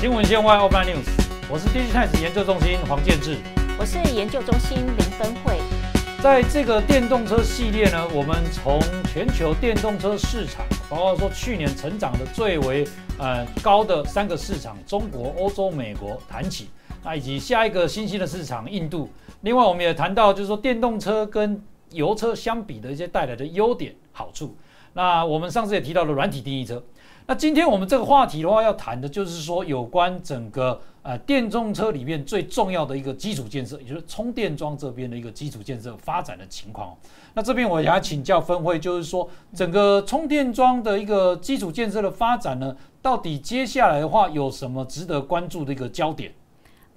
新闻线外 Open News，我是 DigiTimes 研究中心黄建志，我是研究中心林芬惠。在这个电动车系列呢，我们从全球电动车市场，包括说去年成长的最为呃高的三个市场——中国、欧洲、美国谈起，那以及下一个新兴的市场印度。另外，我们也谈到就是说电动车跟油车相比的一些带来的优点好处。那我们上次也提到了软体定义车。那今天我们这个话题的话，要谈的就是说有关整个呃电动车里面最重要的一个基础建设，也就是充电桩这边的一个基础建设发展的情况。那这边我想要请教分会，就是说整个充电桩的一个基础建设的发展呢，到底接下来的话有什么值得关注的一个焦点？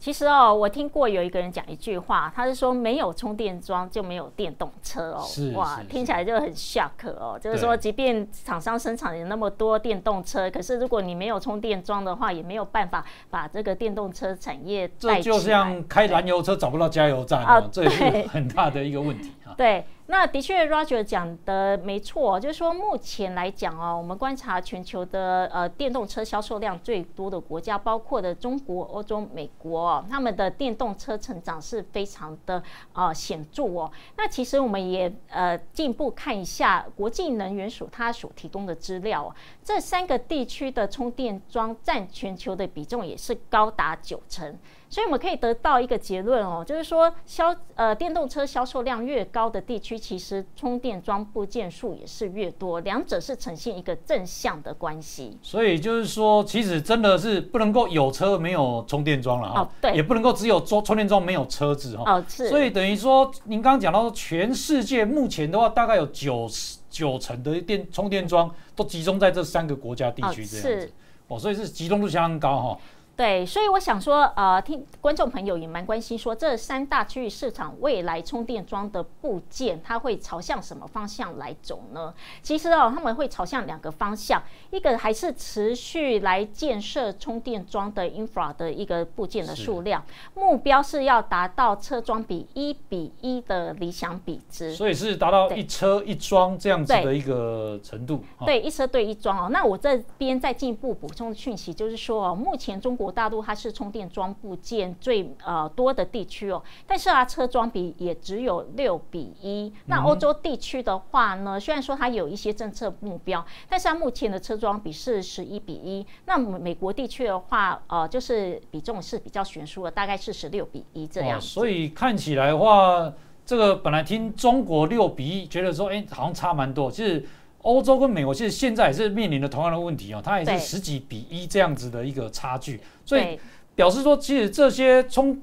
其实哦，我听过有一个人讲一句话，他是说没有充电桩就没有电动车哦。是哇，听起来就很 shock 哦。就是说，即便厂商生产有那么多电动车，可是如果你没有充电桩的话，也没有办法把这个电动车产业这就像开燃油车找不到加油站啊，这也是很大的一个问题啊。对。那的确，Roger 讲的没错，就是说目前来讲哦，我们观察全球的呃电动车销售量最多的国家，包括的中国、欧洲、美国哦，他们的电动车成长是非常的呃显著哦。那其实我们也呃进一步看一下国际能源署它所提供的资料哦，这三个地区的充电桩占全球的比重也是高达九成。所以我们可以得到一个结论哦，就是说销呃电动车销售量越高的地区，其实充电桩部件数也是越多，两者是呈现一个正向的关系。所以就是说，其实真的是不能够有车没有充电桩了哈，对，也不能够只有充充电桩没有车子哈，哦是。所以等于说，您刚刚讲到说，全世界目前的话，大概有九十九成的电充电桩都集中在这三个国家地区这样子，哦，所以是集中度相当高哈。对，所以我想说，呃，听观众朋友也蛮关心，说这三大区域市场未来充电桩的部件，它会朝向什么方向来走呢？其实哦，他们会朝向两个方向，一个还是持续来建设充电桩的 infra 的一个部件的数量，目标是要达到车桩比一比一的理想比值，所以是达到一车一桩这样子的一个程度。对，一车对一桩哦。那我这边再进一步补充的讯息就是说，哦，目前中国。大陆它是充电桩部件最呃多的地区哦，但是啊车桩比也只有六比一。那欧洲地区的话呢，虽然说它有一些政策目标，但是它目前的车桩比是十一比一。那美国地区的话，呃，就是比重是比较悬殊的，大概是十六比一这样。所以看起来的话，这个本来听中国六比一，觉得说哎好像差蛮多，其实。欧洲跟美国其实现在也是面临着同样的问题哦，它也是十几比一这样子的一个差距，所以表示说，其实这些充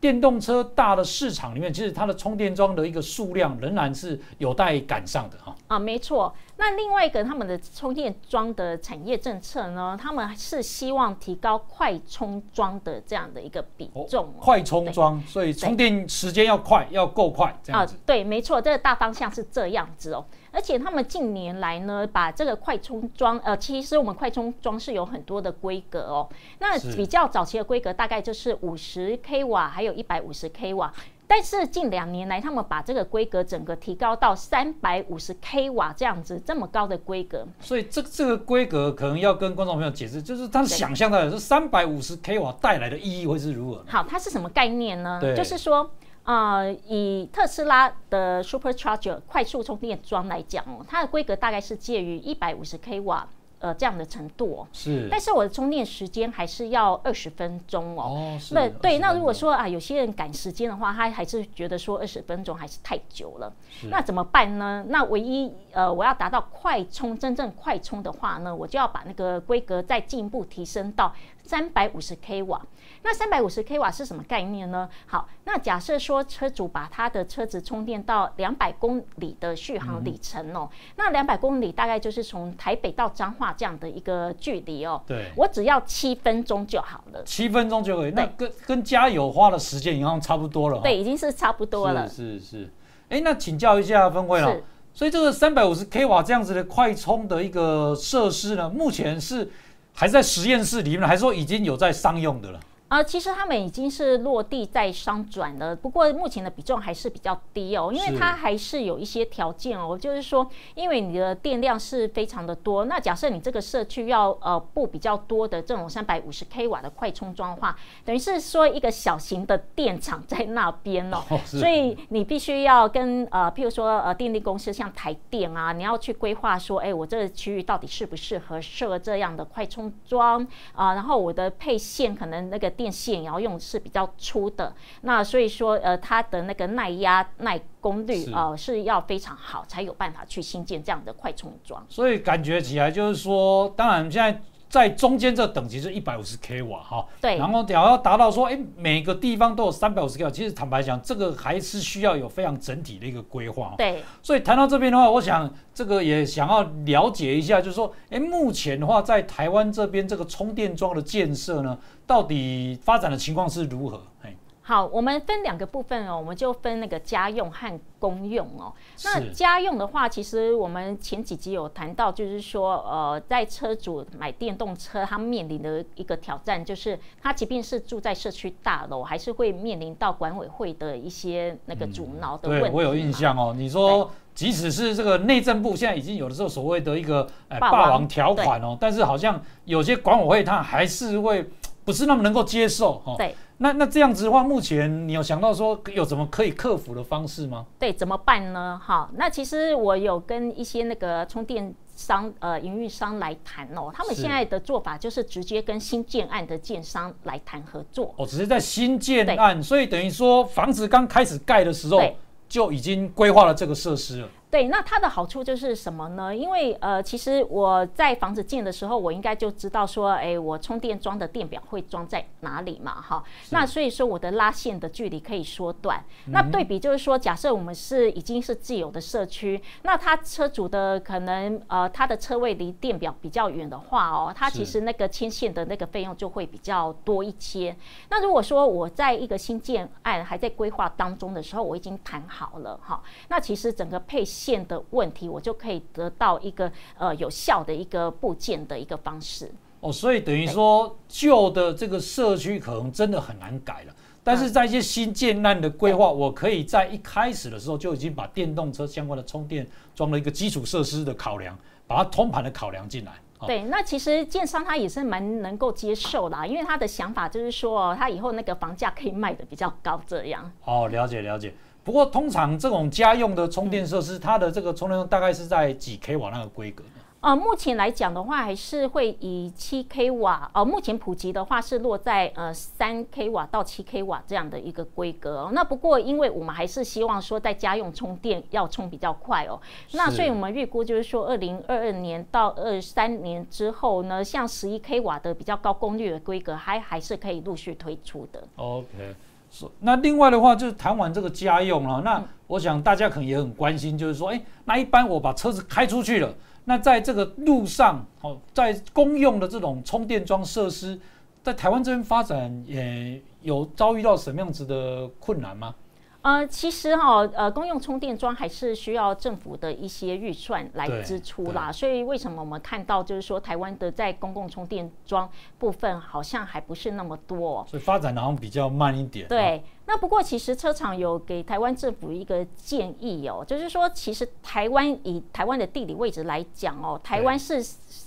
电动车大的市场里面，其实它的充电桩的一个数量仍然是有待赶上的哈。啊，没错。那另外一个他们的充电桩的产业政策呢，他们是希望提高快充桩的这样的一个比重。快充桩，所以充电时间要快，要够快这样子。啊，对，没错，这个大方向是这样子哦。而且他们近年来呢，把这个快充装，呃，其实我们快充装是有很多的规格哦。那比较早期的规格大概就是五十 k 瓦，还有一百五十 k 瓦。但是近两年来，他们把这个规格整个提高到三百五十 k 瓦这样子这么高的规格。所以这这个规格可能要跟观众朋友解释，就是他想象的是三百五十 k 瓦带来的意义会是如何？好，它是什么概念呢？就是说。啊，以特斯拉的 Supercharger 快速充电桩来讲哦，它的规格大概是介于一百五十 k 瓦。呃，这样的程度哦，是，但是我的充电时间还是要二十分钟哦。哦，那对，那如果说啊，有些人赶时间的话，他还是觉得说二十分钟还是太久了。那怎么办呢？那唯一呃，我要达到快充，真正快充的话呢，我就要把那个规格再进一步提升到三百五十 k 瓦。那三百五十 k 瓦是什么概念呢？好，那假设说车主把他的车子充电到两百公里的续航里程哦，那两百公里大概就是从台北到彰化。这样的一个距离哦，对。我只要七分钟就好了，七分钟就可以，那跟跟加油花的时间一样差不多了，对，已经是差不多了，是是，哎，那请教一下分会了，所以这个三百五十 k 瓦这样子的快充的一个设施呢，目前是还在实验室里面，还说已经有在商用的了？啊，其实他们已经是落地在商转了，不过目前的比重还是比较低哦，因为它还是有一些条件哦，就是说，因为你的电量是非常的多，那假设你这个社区要呃布比较多的这种三百五十 k 瓦的快充桩的话，等于是说一个小型的电厂在那边哦，所以你必须要跟呃，譬如说呃电力公司像台电啊，你要去规划说，哎，我这个区域到底适不适合设这样的快充桩啊，然后我的配线可能那个。电线也要用是比较粗的，那所以说呃它的那个耐压耐功率呃是要非常好，才有办法去新建这样的快充桩。所以感觉起来就是说，当然现在。在中间这等级是一百五十 k 瓦哈，对，然后要要达到说，哎，每个地方都有三百五十 k 瓦，其实坦白讲，这个还是需要有非常整体的一个规划。对，所以谈到这边的话，我想这个也想要了解一下，就是说，哎，目前的话，在台湾这边这个充电桩的建设呢，到底发展的情况是如何？哎。好，我们分两个部分哦，我们就分那个家用和公用哦。那家用的话，其实我们前几集有谈到，就是说，呃，在车主买电动车，他面临的一个挑战，就是他即便是住在社区大楼，还是会面临到管委会的一些那个阻挠的问题。对我有印象哦，你说即使是这个内政部现在已经有的时候所谓的一个呃霸王条款哦，但是好像有些管委会他还是会不是那么能够接受哈。对。那那这样子的话，目前你有想到说有什么可以克服的方式吗？对，怎么办呢？哈，那其实我有跟一些那个充电商呃营运商来谈哦，他们现在的做法就是直接跟新建案的建商来谈合作。哦，只是在新建案，所以等于说房子刚开始盖的时候就已经规划了这个设施了。对，那它的好处就是什么呢？因为呃，其实我在房子建的时候，我应该就知道说，哎，我充电桩的电表会装在哪里嘛，哈。那所以说我的拉线的距离可以缩短。那对比就是说，假设我们是已经是既有的社区，那他车主的可能呃，他的车位离电表比较远的话哦，他其实那个牵线的那个费用就会比较多一些。那如果说我在一个新建案还在规划当中的时候，我已经谈好了哈，那其实整个配。线的问题，我就可以得到一个呃有效的一个部件的一个方式哦，所以等于说旧的这个社区可能真的很难改了，但是在一些新建案的规划，我可以在一开始的时候就已经把电动车相关的充电装了一个基础设施的考量，把它通盘的考量进来。对，那其实建商他也是蛮能够接受啦，因为他的想法就是说，他以后那个房价可以卖的比较高，这样。哦，了解了解。不过，通常这种家用的充电设施，它的这个充电大概是在几 k 瓦那个规格呢？呃，目前来讲的话，还是会以七 k 瓦。呃，目前普及的话是落在呃三 k 瓦到七 k 瓦这样的一个规格。那不过，因为我们还是希望说在家用充电要充比较快哦。那所以我们预估就是说，二零二二年到二三年之后呢，像十一 k 瓦的比较高功率的规格，还还是可以陆续推出的。OK。那另外的话，就是谈完这个家用了，那我想大家可能也很关心，就是说，哎，那一般我把车子开出去了，那在这个路上，哦，在公用的这种充电桩设施，在台湾这边发展，也有遭遇到什么样子的困难吗？呃，其实哈，呃，公用充电桩还是需要政府的一些预算来支出啦。所以为什么我们看到就是说，台湾的在公共充电桩部分好像还不是那么多，所以发展好像比较慢一点。对。那不过，其实车厂有给台湾政府一个建议哦，就是说，其实台湾以台湾的地理位置来讲哦，台湾是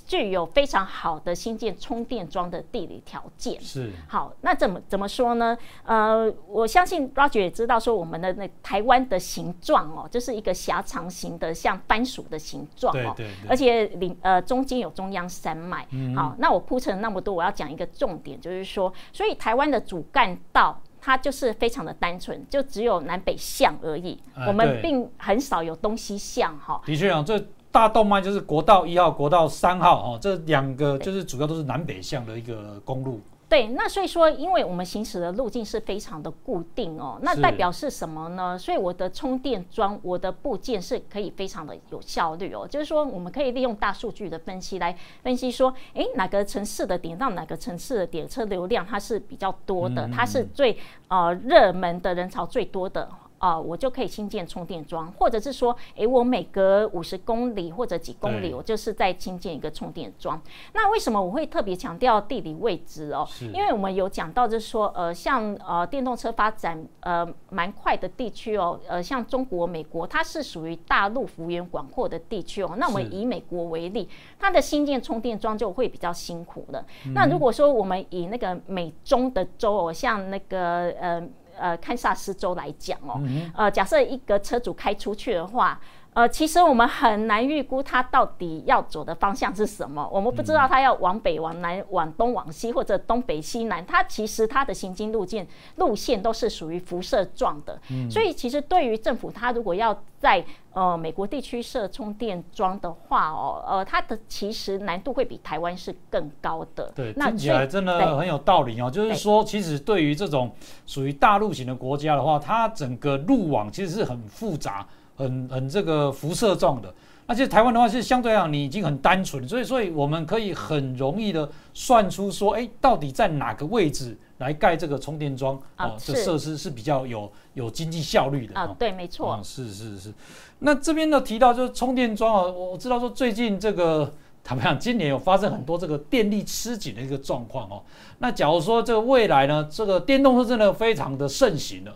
具有非常好的新建充电桩的地理条件。是。好，那怎么怎么说呢？呃，我相信 Roger 也知道说，我们的那台湾的形状哦，就是一个狭长型的，像番薯的形状哦。对对。而且里呃中间有中央山脉。嗯。好，那我铺陈那么多，我要讲一个重点，就是说，所以台湾的主干道。它就是非常的单纯，就只有南北向而已。我们并很少有东西向哈。的确啊，这大动脉就是国道一号、国道三号哦，这两个就是主要都是南北向的一个公路。对，那所以说，因为我们行驶的路径是非常的固定哦，那代表是什么呢？所以我的充电桩、我的部件是可以非常的有效率哦，就是说，我们可以利用大数据的分析来分析说，哎，哪个城市的点到哪个城市的点车流量它是比较多的，它是最呃热门的人潮最多的。啊，我就可以新建充电桩，或者是说，诶，我每隔五十公里或者几公里，我就是在新建一个充电桩。那为什么我会特别强调地理位置哦？因为我们有讲到，就是说，呃，像呃电动车发展呃蛮快的地区哦，呃，像中国、美国，它是属于大陆幅员广阔的地区哦。那我们以美国为例，它的新建充电桩就会比较辛苦的。嗯那如果说我们以那个美中的州哦，像那个呃呃堪萨斯州来讲哦，嗯呃，假设一个车主开出去的话。呃，其实我们很难预估它到底要走的方向是什么，我们不知道它要往北、往南、往东、往西，或者东北西南。它其实它的行经路径路线都是属于辐射状的，所以其实对于政府，它如果要在呃美国地区设充电桩的话哦，呃，它的其实难度会比台湾是更高的。对，那听起来真的很有道理哦。就是对说，其实对于这种属于大陆型的国家的话，它整个路网其实是很复杂、很很这个辐射状的。那其实台湾的话是相对来讲，你已经很单纯，所以所以我们可以很容易的算出说，哎，到底在哪个位置来盖这个充电桩啊哦，这设施是比较有有经济效率的哦，。啊对，没错哦，，是是是。那这边呢提到就是充电桩啊，我我知道说最近这个坦白讲，今年有发生很多这个电力吃紧的一个状况哦。那假如说这个未来呢，这个电动车真的非常的盛行了，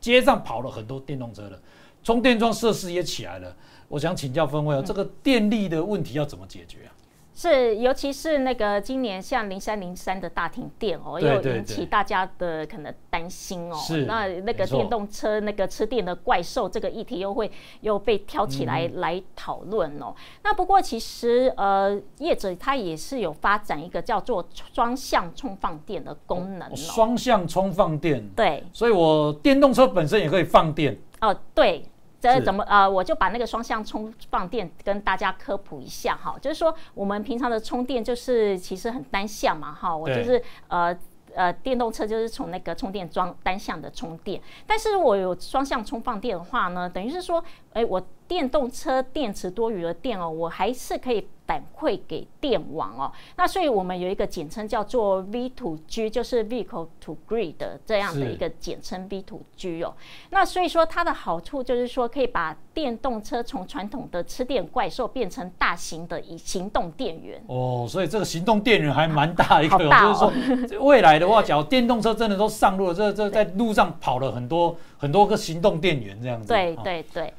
街上跑了很多电动车了，充电桩设施也起来了。我想请教分位嗯哦，这个电力的问题要怎么解决啊？是，尤其是那个今年像零三零三的大停电哦，又引起大家的可能担心哦。是那那个电动车那个吃电的怪兽这个议题又会又被挑起来、嗯来讨论哦。那不过其实呃，业者他也是有发展一个叫做双向充放电的功能哦。双向充放电，对，所以我电动车本身也可以放电。哦，对。这怎么呃，我就把那个双向充放电跟大家科普一下哈，就是说我们平常的充电就是其实很单向嘛哈，我就是呃。呃，电动车就是从那个充电桩单向的充电，但是我有双向充放电的话呢，等于是说，哎，我电动车电池多余的电哦，我还是可以反馈给电网哦。那所以我们有一个简称叫做 V to G，就是 Vehicle to Grid 的这样的一个简称 V to G 哦。那所以说它的好处就是说，可以把电动车从传统的吃电怪兽变成大型的以行动电源。哦，所以这个行动电源还蛮大一个，好大哦就是说未来的话，假如电动车真的都上路了，这这在路上跑了很多很多个行动电源这样子。对哦，对对。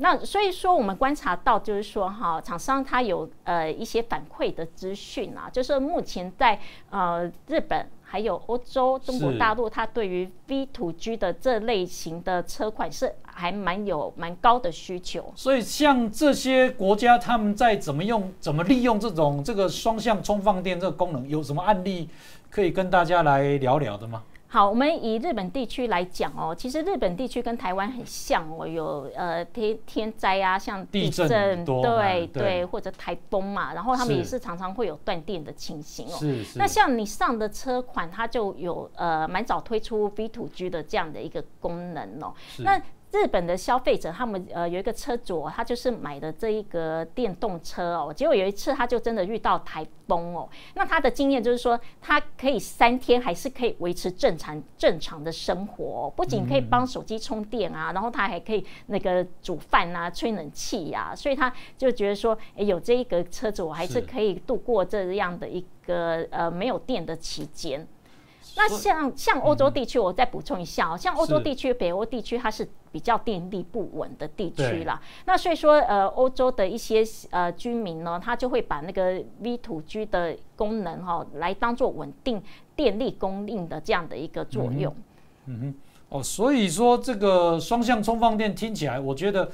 那所以说，我们观察到，就是说，哈，厂商它有呃一些反馈的资讯啊，就是目前在呃日本还有欧洲、中国大陆，它对于 V to G 的这类型的车款是还蛮有蛮高的需求。所以像这些国家，他们在怎么用、怎么利用这种这个双向充放电这个功能，有什么案例可以跟大家来聊聊的吗？好，我们以日本地区来讲哦，其实日本地区跟台湾很像哦，有呃天天灾啊，像地震很多对对对，或者台风嘛，然后他们也是常常会有断电的情形哦。是是。那像你上的车款，它就有呃蛮早推出 V to G 的这样的一个功能哦。是那日本的消费者，他们呃有一个车主、哦，他就是买的这一个电动车哦，结果有一次他就真的遇到台风哦，那他的经验就是说，他可以三天还是可以维持正常正常的生活、哦，不仅可以帮手机充电啊，然后他还可以那个煮饭啊、吹冷气呀、所以他就觉得说，诶，有这一个车子，我还是是。可以度过这样的一个呃没有电的期间。那像像欧洲地区，我再补充一下哦，像欧洲地区、北欧地区，它是比较电力不稳的地区啦。那所以说，呃，欧洲的一些呃居民呢，他就会把那个 V to G 的功能哈、来当做稳定电力供应的这样的一个作用。嗯哼。哦，所以说这个双向充放电听起来，我觉得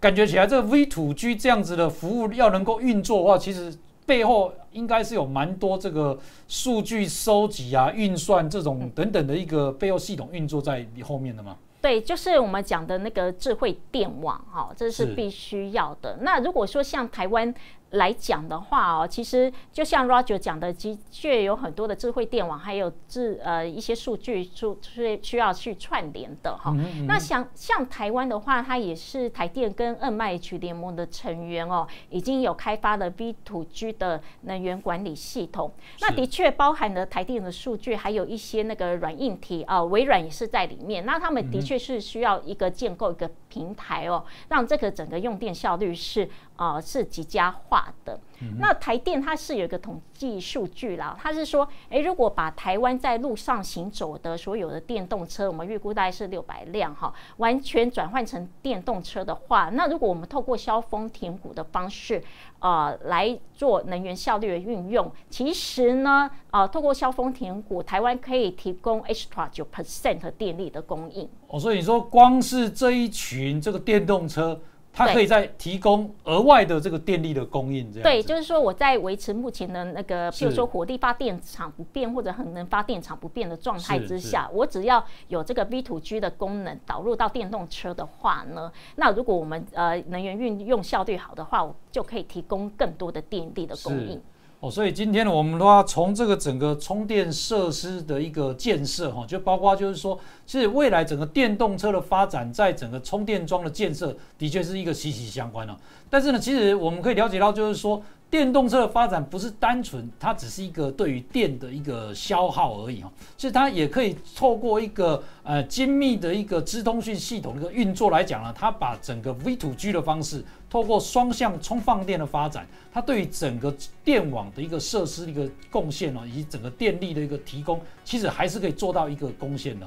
感觉起来这个 V to G 这样子的服务要能够运作的话，其实背后应该是有蛮多这个数据收集啊、运算这种等等的一个背后系统运作在后面的嘛。对，就是我们讲的那个智慧电网哈、这是是必须要的。那如果说像台湾来讲的话哦，其实就像 Roger 讲的，的确有很多的智慧电网，还有智呃一些数据数需需要去串联的哈。那像像台湾的话，它也是台电跟 NMH 联盟的成员哦，已经有开发了 V to G 的能源管理系统。那的确包含了台电的数据，还有一些那个软硬体啊，微软也是在里面。那他们的确是需要一个建构一个平台哦，让这个整个用电效率是。啊，是极佳化的。那台电它是有一个统计数据啦，它是说，哎，如果把台湾在路上行走的所有的电动车，我们预估大概是六百辆哈，完全转换成电动车的话，那如果我们透过消峰填谷的方式，呃，来做能源效率的运用，其实呢，啊，透过消峰填谷，台湾可以提供 extra 九 percent 电力的供应。哦，所以你说光是这一群这个电动车。它可以在提供额外的这个电力的供应，这样对，就是说我在维持目前的那个，譬如说火力发电厂不变或者很能发电厂不变的状态之下，我只要有这个 V to G 的功能导入到电动车的话呢，那如果我们呃能源运用效率好的话，我就可以提供更多的电力的供应。哦，所以今天呢，我们的话从这个整个充电设施的一个建设哈，就包括就是说，其实未来整个电动车的发展，在整个充电桩的建设，的确是一个息息相关的。但是呢，其实我们可以了解到，就是说。电动车的发展不是单纯，它只是一个对于电的一个消耗而已哈，其实它也可以透过一个呃精密的一个资通讯系统的一个运作来讲呢，它把整个 V to G 的方式，透过双向充放电的发展，它对于整个电网的一个设施的一个贡献哦，以及整个电力的一个提供，其实还是可以做到一个贡献的。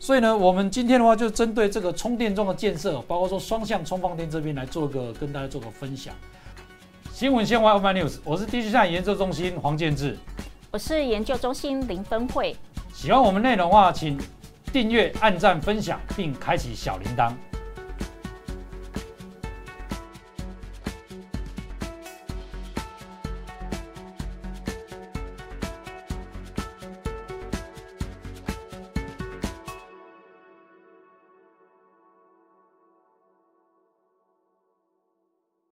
所以呢，我们今天的话就针对这个充电桩的建设，包括说双向充放电这边来做个跟大家做个分享。新闻先闻 Open News，我是地区站研究中心黄建志，我是研究中心林分惠。喜欢我们内容的话，请订阅、按赞、分享，并开启小铃铛。